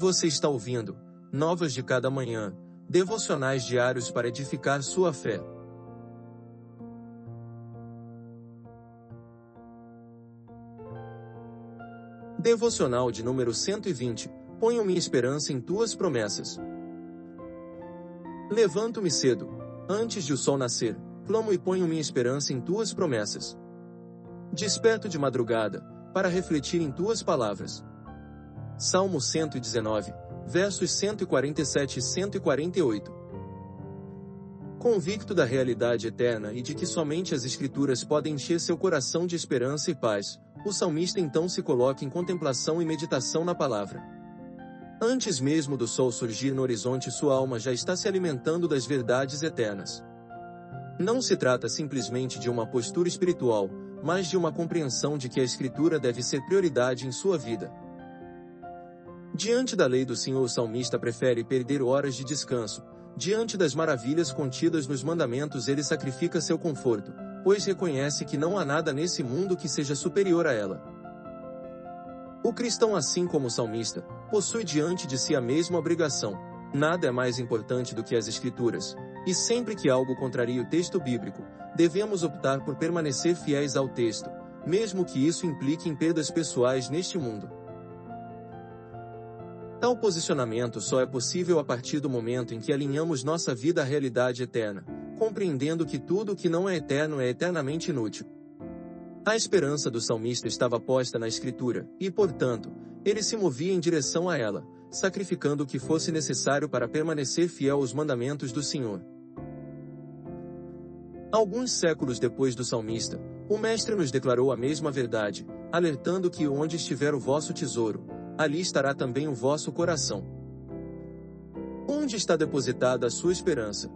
Você está ouvindo Novas de Cada Manhã, devocionais diários para edificar sua fé. Devocional de número 120. Ponho minha esperança em tuas promessas. Levanto-me cedo, antes de o sol nascer, clamo e ponho minha esperança em tuas promessas. Desperto de madrugada, para refletir em tuas palavras. Salmo 119, versos 147 e 148. Convicto da realidade eterna e de que somente as Escrituras podem encher seu coração de esperança e paz, o salmista então se coloca em contemplação e meditação na palavra. Antes mesmo do sol surgir no horizonte, sua alma já está se alimentando das verdades eternas. Não se trata simplesmente de uma postura espiritual, mas de uma compreensão de que a Escritura deve ser prioridade em sua vida. Diante da lei do Senhor, o salmista prefere perder horas de descanso. Diante das maravilhas contidas nos mandamentos, ele sacrifica seu conforto, pois reconhece que não há nada nesse mundo que seja superior a ela. O cristão, assim como o salmista, possui diante de si a mesma obrigação. Nada é mais importante do que as Escrituras, e sempre que algo contraria o texto bíblico, devemos optar por permanecer fiéis ao texto, mesmo que isso implique em perdas pessoais neste mundo. Tal posicionamento só é possível a partir do momento em que alinhamos nossa vida à realidade eterna, compreendendo que tudo o que não é eterno é eternamente inútil. A esperança do salmista estava posta na Escritura, e, portanto, ele se movia em direção a ela, sacrificando o que fosse necessário para permanecer fiel aos mandamentos do Senhor. Alguns séculos depois do salmista, o Mestre nos declarou a mesma verdade, alertando que onde estiver o vosso tesouro, ali estará também o vosso coração. Onde está depositada a sua esperança?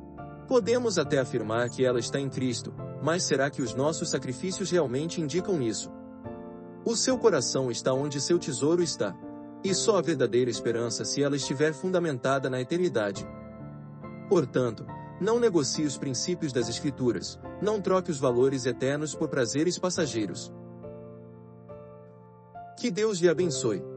Podemos até afirmar que ela está em Cristo, mas será que os nossos sacrifícios realmente indicam isso? O seu coração está onde seu tesouro está. E só a verdadeira esperança se ela estiver fundamentada na eternidade. Portanto, não negocie os princípios das Escrituras, não troque os valores eternos por prazeres passageiros. Que Deus lhe abençoe.